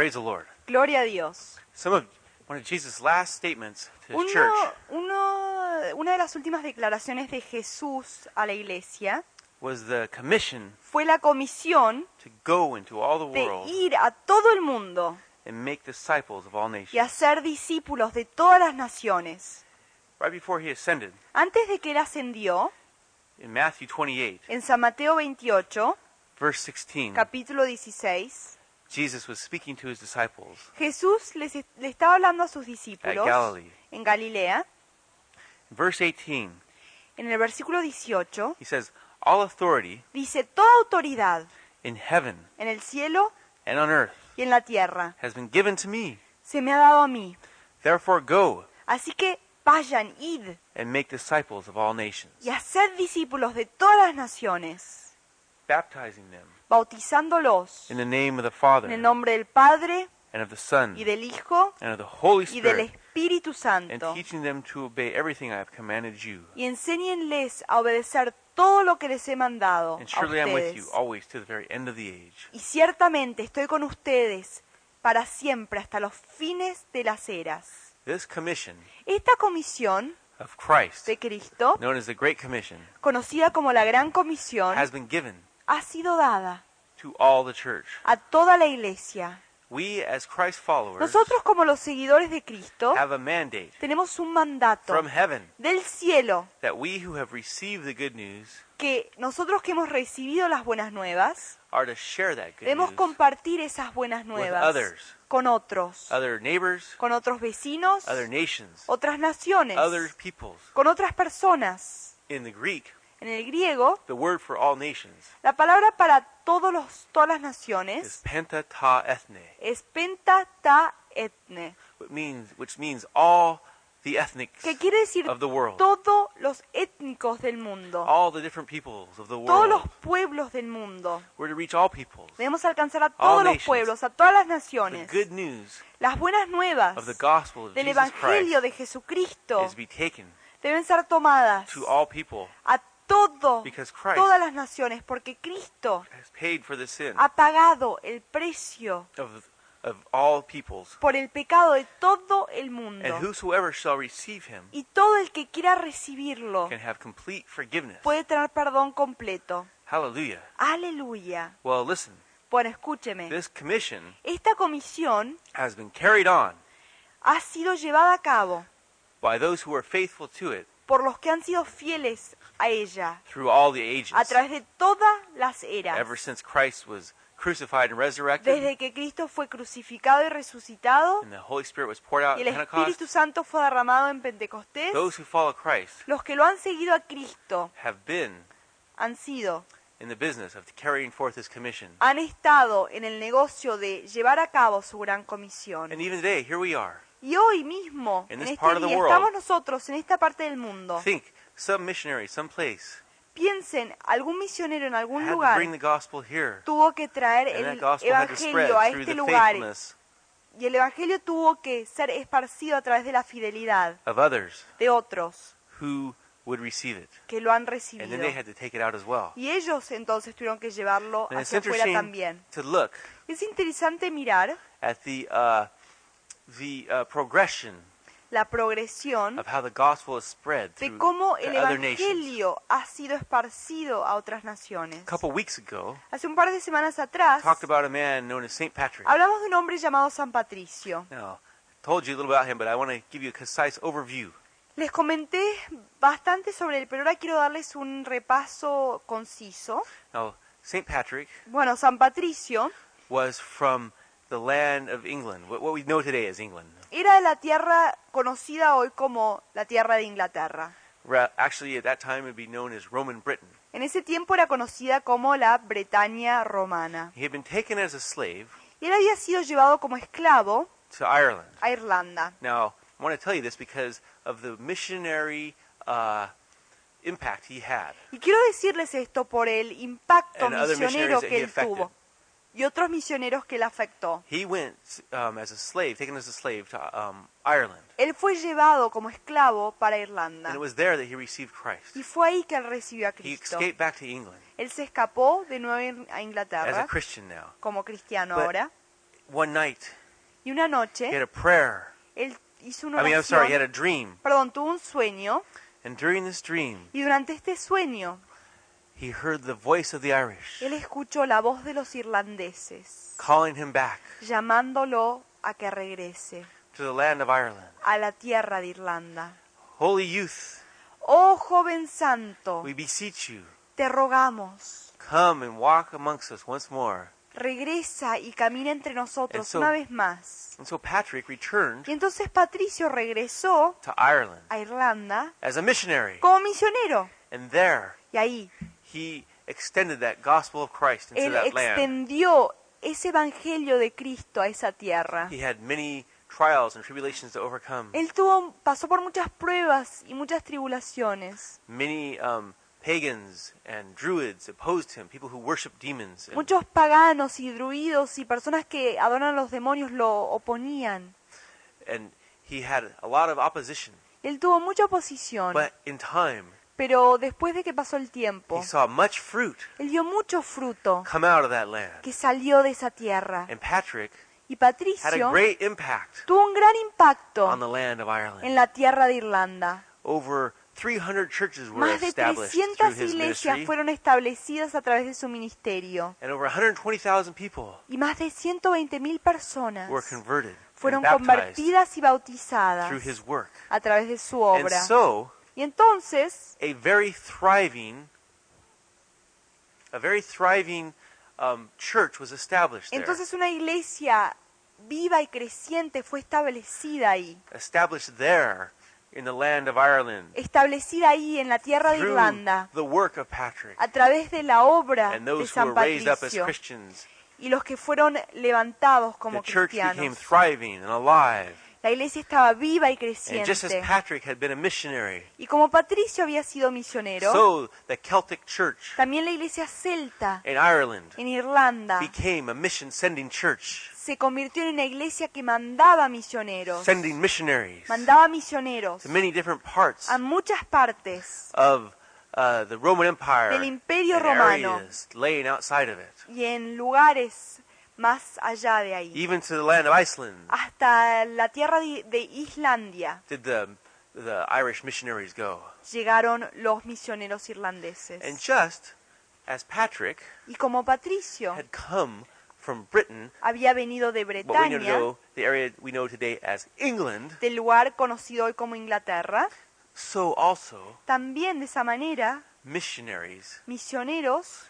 Praise the Lord. Gloria a Dios. Some of one of Jesus' last statements to his Uno, church uno- una de las últimas declaraciones de Jesús a la iglesia was the commission fue la comisión to go into all the de world ir a todo el mundo and make disciples of all y nations. hacer discípulos de todas las naciones. Right before he ascended, Antes de que él ascendió, in Matthew 28, en San Mateo 28, verse 16, capítulo 16, Jesus was speaking to his disciples Jesús les, le estaba hablando a sus at discípulos Galilee. en Galilea. In verse 18, En el versículo 18 he says, All authority dice, toda autoridad in heaven en el cielo and on earth y en la tierra has been given to me. se me ha dado a mí. Therefore go Así que vayan, id and make disciples of all nations, y haced discípulos de todas las naciones, baptizing them bautizándolos in the name of the en Father el nombre del Padre and of the Son y del Hijo and of the Holy y del Spirit, Espíritu and Santo. teaching them to obey everything I have commanded you. Y enséñenles a obedecer todo lo que les he mandado And a I'm with you ustedes. always to the very end of the age. Y ciertamente estoy con ustedes para siempre hasta los fines de las eras. This commission Esta comisión of Christ, de Cristo, known as the Great Commission, conocida como la Gran Comisión, has been given ha sido dada to all the church. a toda la iglesia. We, as Christ followers, Nosotros como los seguidores de Cristo have a mandate tenemos un mandato from heaven del cielo that we who have received the good news que nosotros que hemos recibido las buenas nuevas are to share that good debemos news compartir esas buenas with nuevas others, con otros, other neighbors, con otros vecinos, other nations, otras naciones, other peoples. con otras personas. In the Greek, En el griego, the word for all nations la palabra para todos los, todas las is naciones penta ta ethne, es penta ta etne, which means, which means all the ethnics que quiere decir of the world, todos los étnicos del mundo, all the different peoples of the todos los world. pueblos del mundo. We're to reach all peoples. Debemos alcanzar a todos los nations. pueblos, a todas las The naciones. good news Las buenas nuevas of the gospel of del Jesus Evangelio Christ de Jesucristo is to be taken deben ser tomadas to all people a todo, todas las naciones, porque Cristo has paid for the sin ha pagado el precio of, of all peoples. por el pecado de todo el And mundo. whosoever shall receive him Y todo el que quiera recibirlo can have complete forgiveness. puede tener perdón completo. Hallelujah. Aleluya. Well, listen, Bueno, escúcheme. this commission Esta comisión has been carried on ha sido llevada a cabo by those who are faithful to it por los que han sido fieles a ella through all the ages. a través de todas las Ever eras. since Christ was crucified and resurrected, Desde que Cristo fue crucificado y resucitado and the Holy Spirit was poured out y el Espíritu Santo fue derramado en Pentecostés, those who follow Christ los que lo han seguido a Cristo have been han sido, in the business of carrying forth His commission. han estado en el negocio de llevar a cabo su gran comisión. And even today, here we are. Y hoy mismo, In en this este part of the día, world. estamos nosotros en esta parte del mundo. Think, some missionary, some place, Piensen, algún misionero en algún lugar tuvo que traer el evangelio a este lugar y el evangelio tuvo que ser esparcido a través de la fidelidad of others de otros who would receive it. que lo han And recibido. then they had to take it out as well. Y ellos entonces tuvieron que llevarlo And hacia afuera también. to look Es interesante mirar at the uh, the uh, progression la progresión of how the gospel is spread de cómo el evangelio ha sido esparcido a otras naciones. A couple weeks ago, Hace un par de semanas atrás talked about a man known as Saint Patrick. hablamos de un hombre llamado San Patricio. Now, told you a little about him, but I want to give you a concise overview. Les comenté bastante sobre él, pero ahora quiero darles un repaso conciso. Now, Saint Patrick Bueno, San Patricio was from the land of England, what we know today as England. era de la tierra conocida hoy como la tierra de Inglaterra. Ra- Actually, at that time, it would be known as Roman Britain. En ese tiempo era conocida como la Bretaña romana. He had been taken as a slave Y él había sido llevado como esclavo to Ireland. a Irlanda. Now, I want to tell you this because of the missionary uh, impact he had. Y quiero decirles esto por el impacto And misionero que él tuvo y otros misioneros que él afectó. He went um, as a slave, taken as a slave to um, Ireland. Él fue llevado como esclavo para Irlanda. And it was there that he received Christ. Y fue ahí que él recibió a He Cristo. escaped back to England Él se escapó de nuevo a as a Inglaterra Christian now. como cristiano But- ahora. one night, Y una he had noche a prayer. él hizo una I mean, I'm sorry, he had oración, a dream. perdón, tuvo un sueño And during this dream, y durante este sueño he heard the voice of the Irish él escuchó la voz de los irlandeses calling him back llamándolo a que regrese to the land of Ireland. a la tierra de Irlanda. Holy youth, Oh joven santo, we beseech you, te rogamos, come and walk amongst us once more. regresa y camina entre nosotros And so- una vez más. And so Patrick returned Y entonces Patricio regresó to Ireland a Irlanda as a missionary. como misionero. And there, Y ahí he extended that gospel of Christ into él that land. extendió ese evangelio de Cristo a esa tierra. He had many trials and tribulations to overcome. Él tuvo, pasó por muchas pruebas y muchas tribulaciones. Many um, pagans and druids opposed him, people who worship demons. And, Muchos paganos y druidos y personas que adoran a los demonios lo oponían. and he had a lot of opposition. Él tuvo mucha oposición, But in time, pero después de que pasó el tiempo, he saw much fruit él dio mucho fruto come out of that land. que salió de esa tierra. And Patrick Y had a Patricio great impact tuvo un gran impacto on the land of en Ireland. la tierra de Irlanda. Over 300 churches were Más de established 300 through his iglesias ministry, fueron establecidas a través de su ministerio. and over 120,000 people Y más de 120.000 personas were converted fueron and baptized convertidas y bautizadas through his work. a través de su And obra. so, Y entonces, a very thriving, a very thriving um, church was established there. entonces una iglesia viva y creciente fue establecida ahí. Established there in the land of Ireland Establecida ahí en la tierra de through Irlanda the work of Patrick a través de la obra and de who San were raised up as Patricio Christians. y los que fueron levantados como The church became thriving and alive. La iglesia estaba viva y And just as creciente. Patrick had been a missionary, Y como Patricio había sido misionero, so the Celtic church también la iglesia celta in Ireland en Irlanda became a mission sending church, se convirtió en una iglesia que mandaba misioneros. sending missionaries Mandaba misioneros to many different parts a muchas partes of uh, the Roman Empire Del Imperio Romano. areas laying outside of it, y en lugares más allá de ahí. even to the land of Iceland. Hasta la tierra de, de Islandia Did the the Irish missionaries go? llegaron los misioneros irlandeses. And just as Patrick Y como Patricio had come from Britain, había venido de what we Bretaña, know, the area we know today as England, del lugar conocido hoy como Inglaterra, so also también de esa manera missionaries misioneros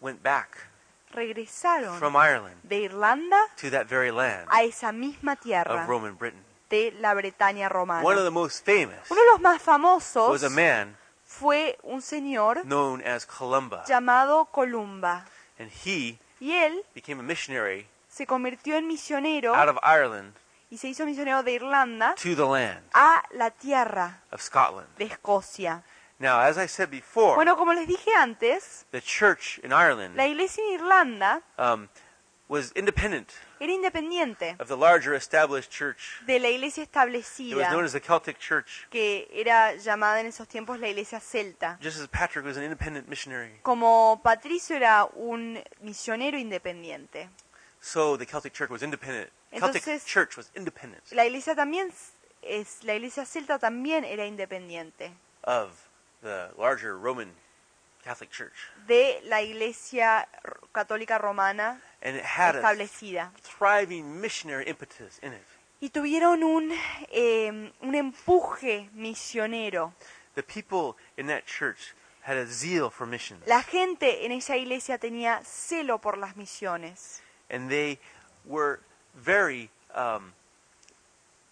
went back regresaron from Ireland de Irlanda to that very land a esa misma tierra of Roman Britain. de la Bretaña romana. One of the most famous Uno de los más famosos was a man fue un señor known as Columba, llamado Columba. and he Y él became a missionary se convirtió en misionero out of Ireland y se hizo misionero de Irlanda to the land a la tierra of Scotland. de Escocia. Now, as I said before, Bueno, como les dije antes, the church in Ireland la iglesia en Irlanda um, was independent era independiente of the larger established church. de la iglesia It was known establecida as the Celtic Church, que era llamada en esos tiempos la iglesia celta. just as Patrick was an independent missionary. Como Patricio era un misionero independiente. So the Celtic Church was independent. Celtic Entonces- Church was independent La iglesia también es la iglesia celta también era independiente of the larger Roman Catholic Church. de la iglesia católica romana And it had a establecida. thriving missionary impetus in it. Y tuvieron un, eh, un empuje misionero. The people in that church had a zeal for missions. La gente en esa iglesia tenía celo por las misiones. and they were very um,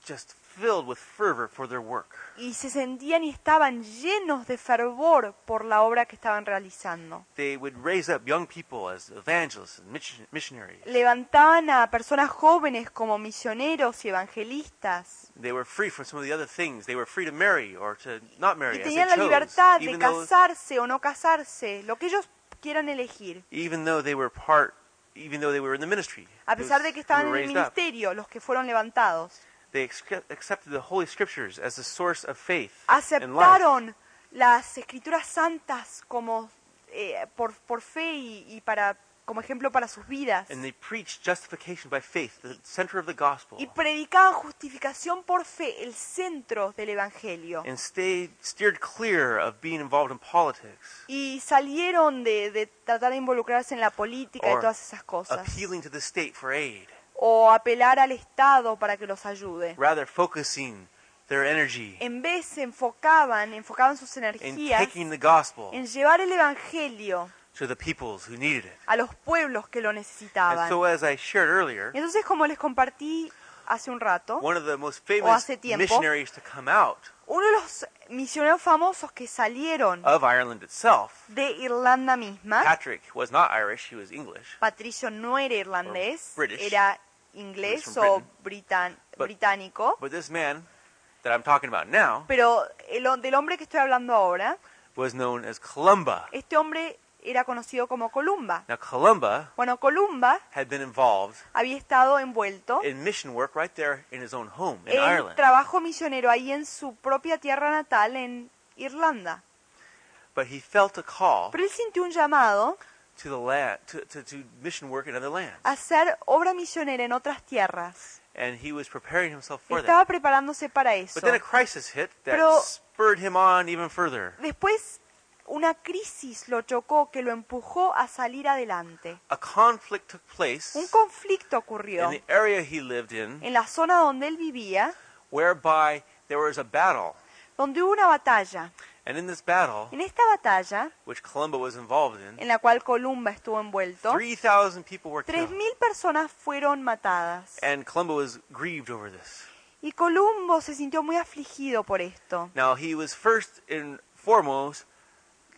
just filled with fervor for their work. Y se sentían y estaban llenos de fervor por la obra que estaban realizando. They would raise up young people as evangelists and mission- missionaries. Levantaban a personas jóvenes como misioneros y evangelistas. They were free from some of the other things. They were free to marry or to not marry Y as they tenían la chose, libertad de even though, casarse o no casarse, lo que ellos quieran elegir. even though they were part, even though they were in the ministry. A pesar de que estaban were en el raised up. ministerio, los que fueron levantados, They accept- accepted the Holy Scriptures as the source of faith and life. aceptaron las escrituras santas como eh, por, por fe y, y para como ejemplo para sus vidas. And they preached justification by faith, the center of the gospel, Y predicaban justificación por fe, el centro del Evangelio. and stayed steered clear of being involved in politics Y salieron de, de tratar de involucrarse en la política y todas esas cosas. O apelar al Estado para que los ayude. rather focusing their energy En vez se enfocaban, enfocaban sus in energías taking the gospel en llevar el Evangelio to the peoples who needed it. a los pueblos que lo And necesitaban. so, as I shared earlier, Entonces, como les compartí hace un rato, one of the most O famous hace tiempo. missionaries to come out uno de los misioneros famosos que salieron of Ireland itself, de Irlanda misma, Patrick was not Irish, he was English. Patricio no era irlandés, British. era inglés o britan- But- británico, But this man that I'm talking about now pero el del hombre que estoy hablando ahora, was known as Columba. este hombre era conocido como Columba. Now, Columba Bueno, Columba had been involved había estado envuelto in mission work right there in his own home in en Ireland. trabajo misionero ahí en su propia tierra natal en Irlanda. But he felt a call Pero él sintió un llamado to the land to, to, to mission work in other lands. a hacer obra misionera en otras tierras. And he was preparing himself for that. Estaba preparándose para eso. But then a crisis hit that Pero- spurred him on even further. Después una crisis lo chocó que lo empujó a salir adelante. A conflict took place Un conflicto ocurrió in the area he lived in en la zona donde él vivía, whereby there was a battle. donde hubo una batalla. And in this battle, En esta batalla, which Columba was involved in, en la cual Columba estuvo envuelto, 3,000 people were killed. 3.000 personas fueron matadas. And Columba was grieved over this. Y Columbo se sintió muy afligido por esto. Now, he was first and foremost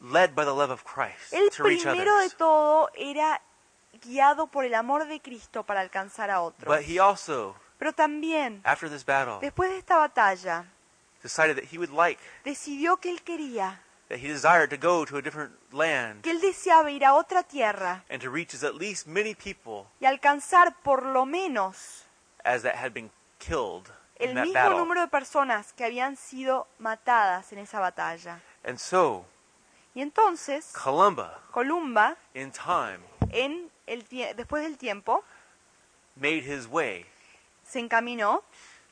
led by the love of Christ El to reach primero de others. todo era guiado por el amor de Cristo para alcanzar a otros. But he also, Pero también, after this battle, después de esta batalla, decided that he would like, decidió que él quería, that he desired to go to a different land que él deseaba ir a otra tierra and to reach as at least many people y alcanzar por lo menos as that had been killed in el that mismo battle. número de personas que habían sido matadas en esa batalla. And so, Y entonces, Columba, Columba, in time, en el tie- después del tiempo, made his way se encaminó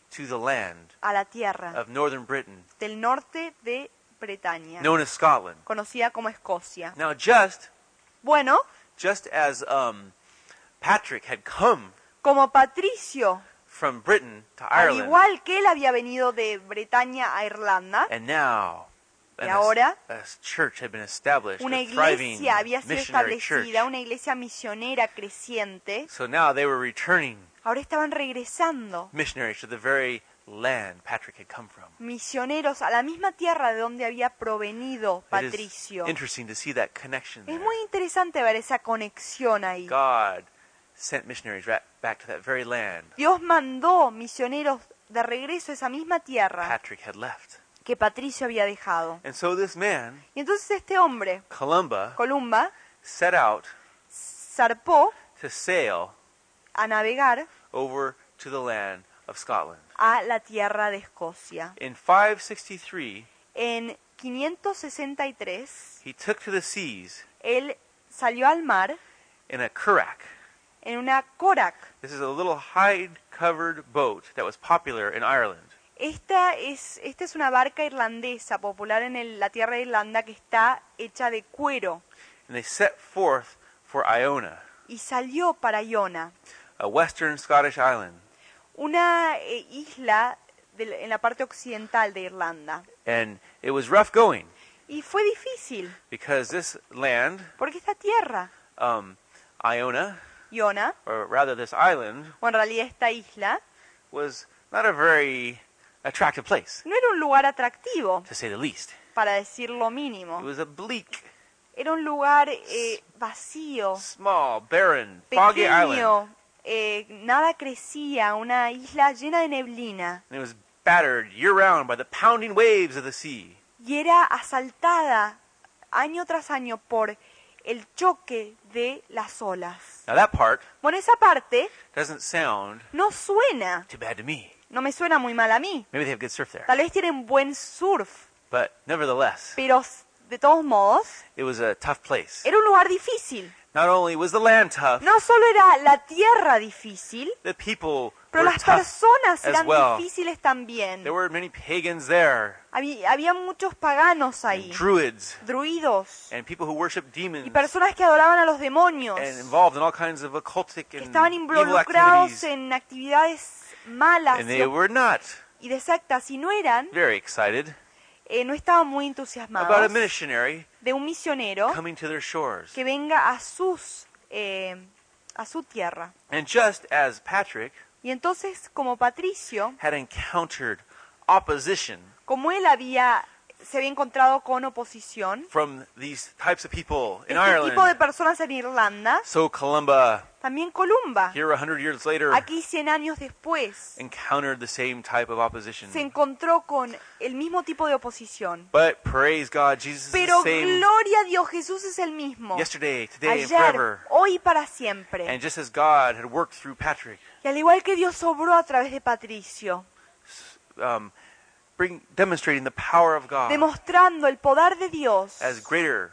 to the land a la tierra of northern Britain, del norte de Bretaña, known as Scotland. conocida como Escocia. Now, just Bueno, just as um, Patrick had come como Patricio, from Britain to al Ireland, igual que él había venido de Bretaña a Irlanda, and now Ahora, una iglesia había sido establecida, una iglesia misionera creciente, So now they were returning ahora estaban regresando missionaries to the very land Patrick had come from. misioneros a la misma tierra de donde había provenido Patricio. interesting to see that connection. Es muy interesante ver esa conexión ahí. God sent missionaries ra- back to that very land Dios mandó misioneros de regreso a esa misma tierra Patrick had left. Que Patricio había dejado. And so this man, Y entonces este hombre, Columba, Columba, set out zarpó to sail a navegar over to the land of Scotland. a la tierra de Escocia. In 563, En 563, he took to the seas él salió al mar in a currach. en una Korak. This is a little hide-covered boat that was popular in Ireland. Esta es, esta es una barca irlandesa popular en el- la tierra de Irlanda que está hecha de cuero And they set forth for Iona, y salió para Iona, a western Scottish island. una eh, isla en la parte occidental de Irlanda. And it was rough going Y fue difícil, because this land, porque esta tierra, um, Iona, Iona, or rather this island, o en realidad esta isla, was not a very attractive place, no era un lugar atractivo, to say the least. para decir lo It mínimo. was a bleak, Era un lugar eh, vacío, small, barren, foggy island. eh, nada crecía, una isla llena de neblina. And it was battered year round by the pounding waves of the sea. y era asaltada año tras año por el choque de las olas. Now that part Bueno, esa parte doesn't sound no suena, too bad to me. No me suena muy mal a mí. Maybe they have good surf there. Tal vez tienen buen surf, But nevertheless, pero de todos modos, it was a tough place. era un lugar difícil. Not only was the land tough, No solo era la tierra difícil, the people pero were las tough personas as eran well. difíciles también. There were many pagans there, Había, había muchos paganos ahí, druids, druidos, and people who worship demons, y personas que adoraban a los demonios, and involved in all kinds of occultic que and estaban evil involucrados activities. en actividades malas And they were not y no eran, very excited eh, no estaban muy about a entusiasmados missionary de un misionero coming to their shores. que venga a sus eh, a su tierra. And just as Patrick Y entonces, como Patricio, had encountered opposition como él había se había encontrado con oposición, from these types of people in este tipo de Ireland, personas en Irlanda, so Columba, también Columba, here a hundred years later, aquí 100 años después, encountered the same type of opposition. se encontró con el mismo tipo de oposición. But praise God, Jesus is the Pero same gloria a Dios, Jesús es el mismo. yesterday, today, and Ayer, forever. hoy y para siempre. And just as God had worked through Patrick, Y al igual que Dios obró a través de Patricio, um, bring, demonstrating the power of God demostrando el poder de Dios as greater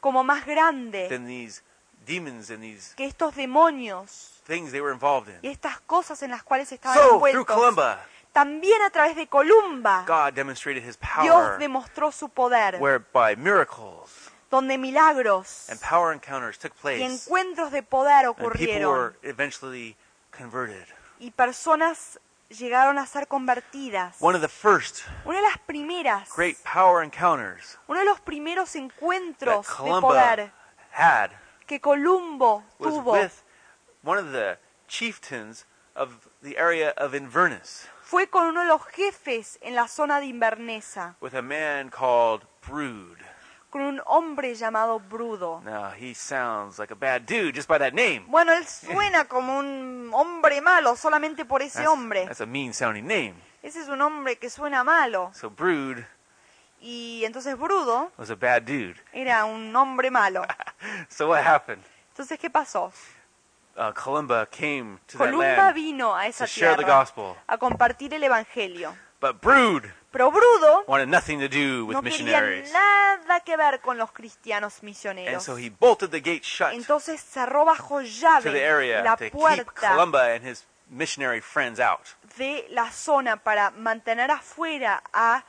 como más grande than these demons and these que estos demonios things they were involved y in. estas cosas en las cuales estaban So, through envueltos. Columba, También a través de Columba, God demonstrated his Dios power, demostró su poder, whereby miracles donde milagros and power encounters took y place, encuentros de poder and people ocurrieron were eventually converted. y personas llegaron a ser convertidas. One of the first Una de las primeras, great power encounters uno de los primeros that encuentros de poder had que Columbo was tuvo with one of the chieftains of the area of Inverness, fue con uno de los jefes en la zona de Invernesa, with a man called Brood. con un hombre llamado Brudo. Now, he sounds like a bad dude just by that name. Bueno, él suena como un hombre malo solamente por ese That's, hombre. that's a mean sounding name. Ese es un hombre que suena malo. So, Brood Y entonces Brudo was a bad dude. era un hombre malo. So, what happened? Entonces, ¿qué pasó? Uh, Columba came to that Columba land vino a esa to share the tierra gospel. a compartir el evangelio. But Brood Pero Brudo wanted nothing to do with no quería missionaries. nada que ver con los cristianos And misioneros. so he bolted the gate shut Entonces cerró bajo to the llave area la to keep puerta Columba and his missionary friends out. de la zona para mantener afuera a,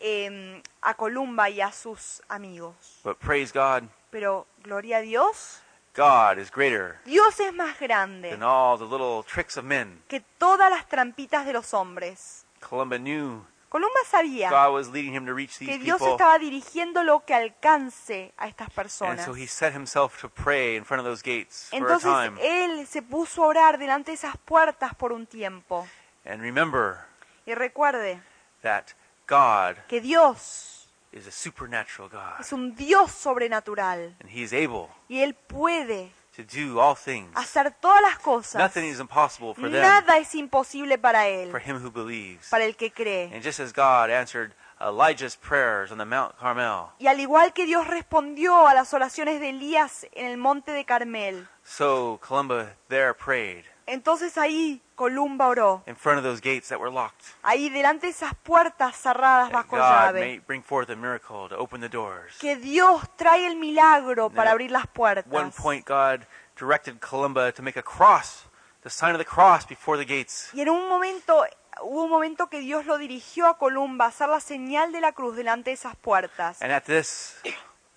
em, a Columba y a sus amigos. But praise God, Pero gloria a Dios, God is greater Dios es más grande than all the little tricks of men. que todas las trampitas de los hombres. Columba knew Columba sabía God was leading him to reach these que Dios people. estaba dirigiendo lo que alcance a estas And personas. so he set himself to pray in front of those gates for a Entonces time. él se puso a orar delante de esas puertas por un tiempo. And remember Y recuerde that God que Dios is a supernatural God. es un Dios sobrenatural And he is able y Él puede to do all things. hacer todas las cosas. Nothing is impossible for them, Nada es imposible para Él, for him who believes. para el que cree. And just as God answered Elijah's prayers on the Mount Carmel, Y al igual que Dios respondió a las oraciones de Elías en el monte de Carmel, so Columba there prayed entonces ahí Columba oró, in front of those gates that were locked. ahí delante de esas puertas cerradas bajo God llave. may bring forth a miracle to open the doors. Que Dios trae el milagro para abrir las At puertas. one point, God directed Columba to make a cross, the sign of the cross before the gates. Y en un momento, hubo un momento que Dios lo dirigió a Columba a hacer la señal de la cruz delante de esas puertas. And at this,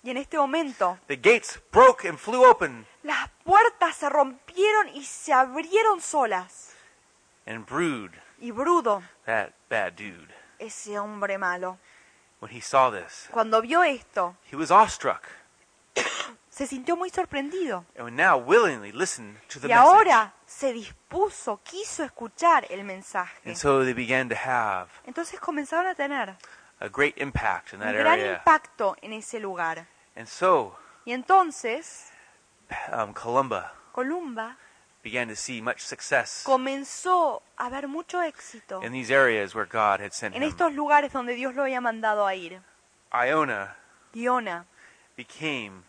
Y en este momento, the gates broke and flew open, las puertas se rompieron y se abrieron solas. And Brood, Y Brudo, that bad dude, ese hombre malo, when he saw this, cuando vio esto, he was awestruck se sintió muy sorprendido. and now willingly listen to the Y message. ahora se dispuso, quiso escuchar el mensaje. And so they began to have Entonces comenzaron a tener a great impact in un that gran area. impacto en ese lugar. And so Y entonces, um, Columba Columba began to see much success comenzó a ver mucho éxito in these areas where God had sent en him. estos lugares donde Dios lo había mandado a ir. Iona Iona became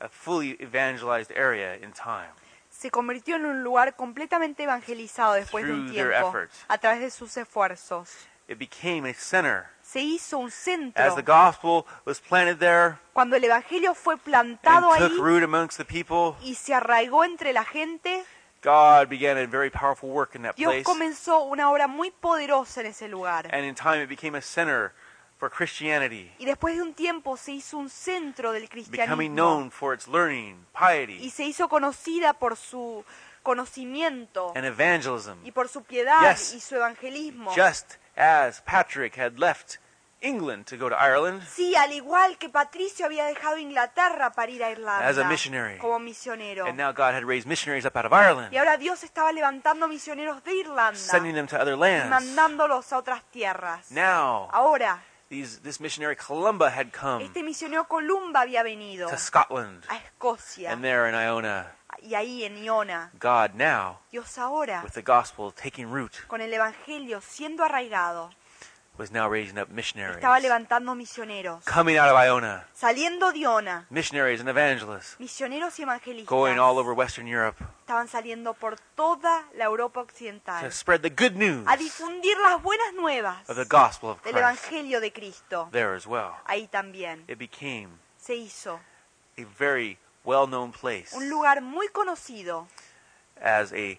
a fully evangelized area in time. se convirtió en un lugar completamente evangelizado después de un tiempo a través de sus esfuerzos. It became a center se hizo un as centro. the gospel was planted there Cuando el Evangelio fue and plantado took ahí root amongst the people, y se arraigó entre la gente, God began a very powerful work in that Dios place. comenzó una obra muy poderosa en ese lugar. And in time, it became a center for Christianity, Y después de un tiempo se hizo un centro del becoming cristianismo known for its learning, y piety, se hizo conocida por su conocimiento and evangelism. y por su piedad Yes. y su evangelismo. Just as Patrick had left England to go to Ireland, Sí, al igual que Patricio había dejado Inglaterra para ir a Irlanda As a missionary. como misionero. and now God had raised missionaries up out of Ireland, Y ahora Dios estaba levantando misioneros de Irlanda sending them to other lands. mandándolos a otras tierras. Now, Ahora, these, this missionary Columba had come este misionero Columba había venido to Scotland, a Escocia and there in Iona, y ahí en Iona. God now, Dios ahora, with the gospel taking root, con el Evangelio siendo arraigado, was now raising up missionaries. estaba levantando misioneros, Coming out of Iona, saliendo de Iona. missionaries and evangelists, Misioneros y evangelistas going all over Western Europe estaban saliendo por toda la Europa to occidental spread the good news a difundir las buenas nuevas of the gospel of del Christ Evangelio de Cristo. there as well. Ahí también It became se hizo a very well-known place un lugar muy conocido as a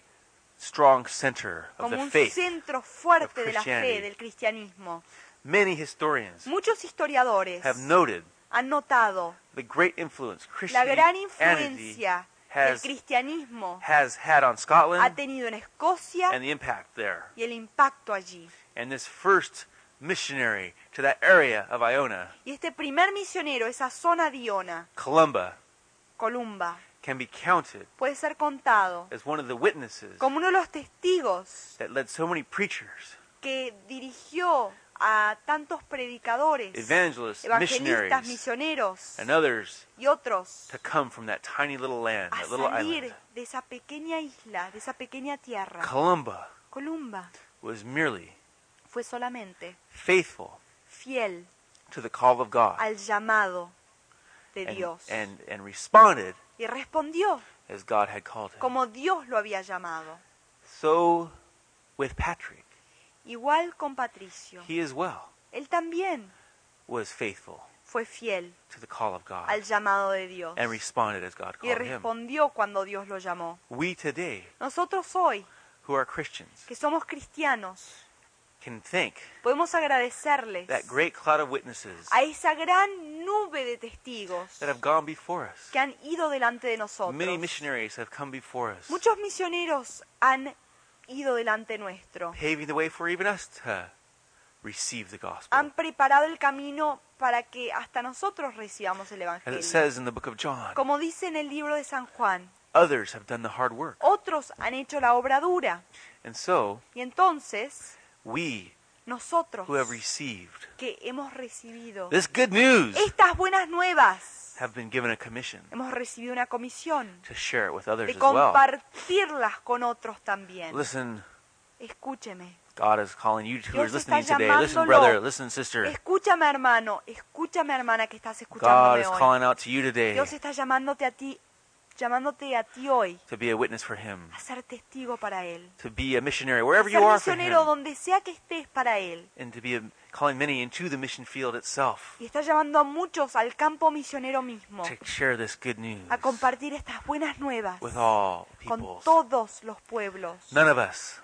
strong center of como the un faith. centro fuerte de la fe Christianity. del cristianismo. Many historians Muchos historiadores have noted han notado the great influence la gran Christianity influencia has, cristianismo has had on ha Scotland tenido en Escocia and the impact there. y el impacto allí. And this first missionary to that area of Iona, Y este primer misionero, esa zona de Iona, Columba, Columba, can be counted puede ser contado as one of the witnesses como uno de los testigos that led so many preachers, que dirigió a tantos predicadores, evangelists, evangelistas, missionaries, misioneros and others y otros to come from that tiny little land, a that little salir island. de esa pequeña isla, de esa pequeña tierra. Columba Columba was merely fue solamente faithful fiel to the call of God al llamado de and, Dios and, and responded y respondió as God had called him. como Dios lo había llamado. So with Patrick, Igual con Patricio. he as well Él también was faithful fue fiel to the call of God al llamado de Dios and responded as God y called him. respondió cuando Dios lo llamó. We today, Nosotros hoy, who are Christians, que somos cristianos, can thank podemos agradecerles that great cloud of witnesses a esa gran nube de testigos that have gone before us. que han ido delante de nosotros. Many missionaries have come before us, Muchos misioneros han ido delante nuestro, paving the way for even us to receive the gospel. han preparado el camino para que hasta nosotros recibamos el As it Evangelio. says in the book of John, Como dice en el libro de San Juan, others have done the hard work. otros han hecho la obra dura. And so, Y entonces, we nosotros who have received que hemos recibido this good news estas buenas nuevas, have been given a commission hemos recibido una comisión to share it with others de well. compartirlas con otros también. Listen, Escúcheme. God is calling you who Dios listening today. Listen, brother. Listen, sister. Escúchame, hermano. Escúchame, hermana, que estás God escuchándome is hoy. calling out to you today Dios está llamándote a ti, llamándote a ti hoy to be a witness for Him, a ser testigo para Él. to be a missionary A wherever ser you are for misionero Him, donde sea que estés para Él. and to be a, calling many into the mission field itself Y está llamando a muchos al campo misionero mismo to share this good news a compartir estas buenas nuevas with all con peoples. todos los pueblos. None of us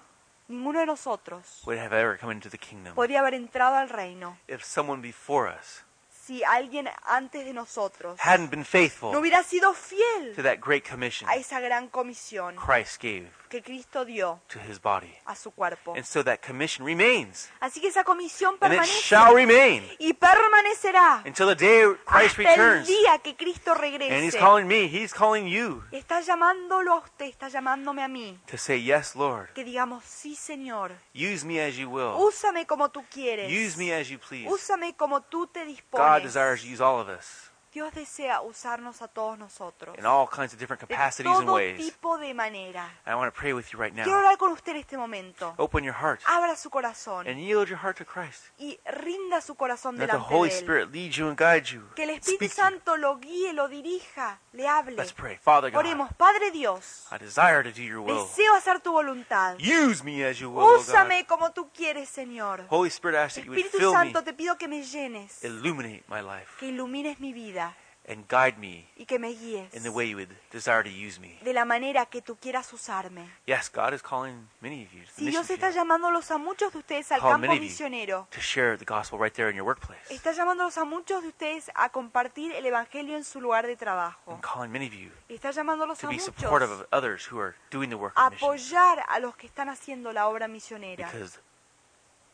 Ninguno de nosotros would have ever come into the kingdom podría haber entrado al reino if someone before us si alguien antes de nosotros hadn't been faithful no hubiera sido fiel to that great commission a esa gran comisión Christ gave que Cristo dio to His body. a su cuerpo. And so that commission remains, Así que esa comisión and it permanece shall remain y permanecerá until the day Christ hasta el returns. día que Cristo And He's regrese. calling me, He's calling you Está llamándolo a usted, está llamándome a mí. to say, Yes, Lord. Que digamos, sí Señor, Use me as you will. úsame como tú quieres. Use me as you please. Úsame como tú te God dispones. desires to use all of us. Dios desea usarnos a todos nosotros. in all kinds of different De capacities and todo ways. tipo de manera. And I want to pray with you right Quiero now. hablar con usted en este momento. Open your heart Abra su corazón and yield your heart to Christ. y rinda su corazón Let the delante Holy de Él. Spirit lead you and guide you. Que el Espíritu. Santo lo guíe, lo dirija, le hable. Let's pray. Father God, Oremos, Padre Dios, I desire to do your will. deseo hacer tu voluntad. Use me as you will, God. Como tú quieres, Señor. Holy Spirit, I ask that you would Espíritu me, Santo, te pido que me llenes, illuminate my life, que ilumines mi vida and guide me y que me guíes in the way you would desire to use me. de la manera que tú quieras usarme. Yes, God is calling many of you to the Si mission Dios está field, llamándolos a muchos de ustedes al Call campo many of you. misionero, to share the gospel right there in your workplace. está llamándolos a muchos de ustedes a compartir el Evangelio en su lugar de trabajo. Calling many of you Está llamándolos to a be supportive muchos of others who are doing the work a of mission. apoyar a los que están haciendo la obra misionera. Because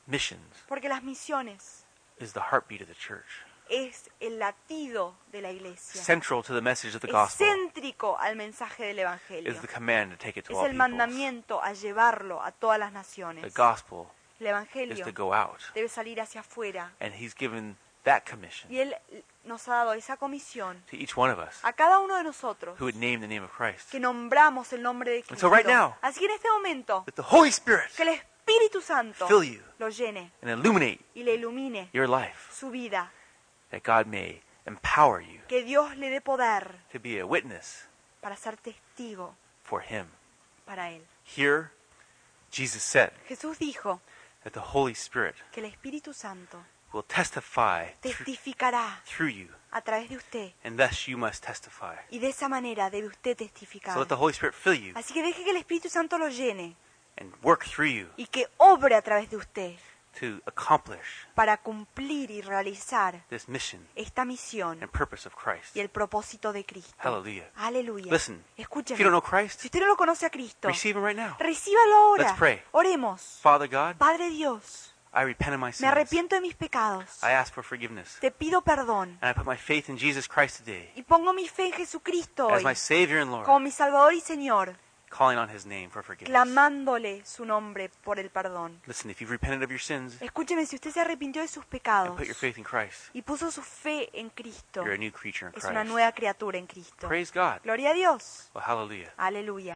missions Porque las misiones is the heartbeat of the church, es el latido de la iglesia. central to the message of the gospel. céntrico al mensaje del Evangelio. Is the command to take it to Es all el peoples. mandamiento a llevarlo a todas las The naciones. gospel El is Evangelio to go out, debe salir hacia afuera. and He's given that commission Y Él nos ha dado esa comisión to each one of us a cada uno de nosotros who would name the name of Christ. que nombramos el nombre de And Cristo. so right now- Así que en este momento, That the Holy Spirit que el Espíritu Santo fill you lo llene and illuminate y le ilumine your life, su vida. That God may empower you Que Dios le dé poder to be a witness para ser testigo for Him. para Él. Here, Jesus said Jesús dijo that the Holy Spirit que el Espíritu Santo will testify through, testificará through you, a través de usted and thus you must testify. y de esa manera debe usted testificar. So let the Holy Spirit fill you Así que deje que el Espíritu Santo lo llene and work through you y que obre a través de usted to accomplish para cumplir y realizar this mission esta misión and purpose of Christ. y el propósito de Cristo. Hallelujah. Aleluya. Listen, if you Escúcheme. don't know Christ, Si usted no lo conoce a Cristo, receive Him right now. recíbalo ahora. Let's pray. Oremos. Father God, Padre Dios, I repent of my me sins. arrepiento de mis pecados. I ask for forgiveness. Te pido perdón And I put my faith in Jesus Christ today y pongo mi fe en Jesucristo as hoy my Savior and Lord, como mi Salvador y Señor, calling on His name for forgiveness. clamándole su nombre por el perdón. Listen, if you've repented of your sins Escúcheme, si usted se arrepintió de sus and pecados put your faith in Christ, y puso su fe en Cristo, you're a new creature in es una Christ. nueva criatura en Cristo. Praise God. Gloria a Dios. Well, hallelujah. Aleluya.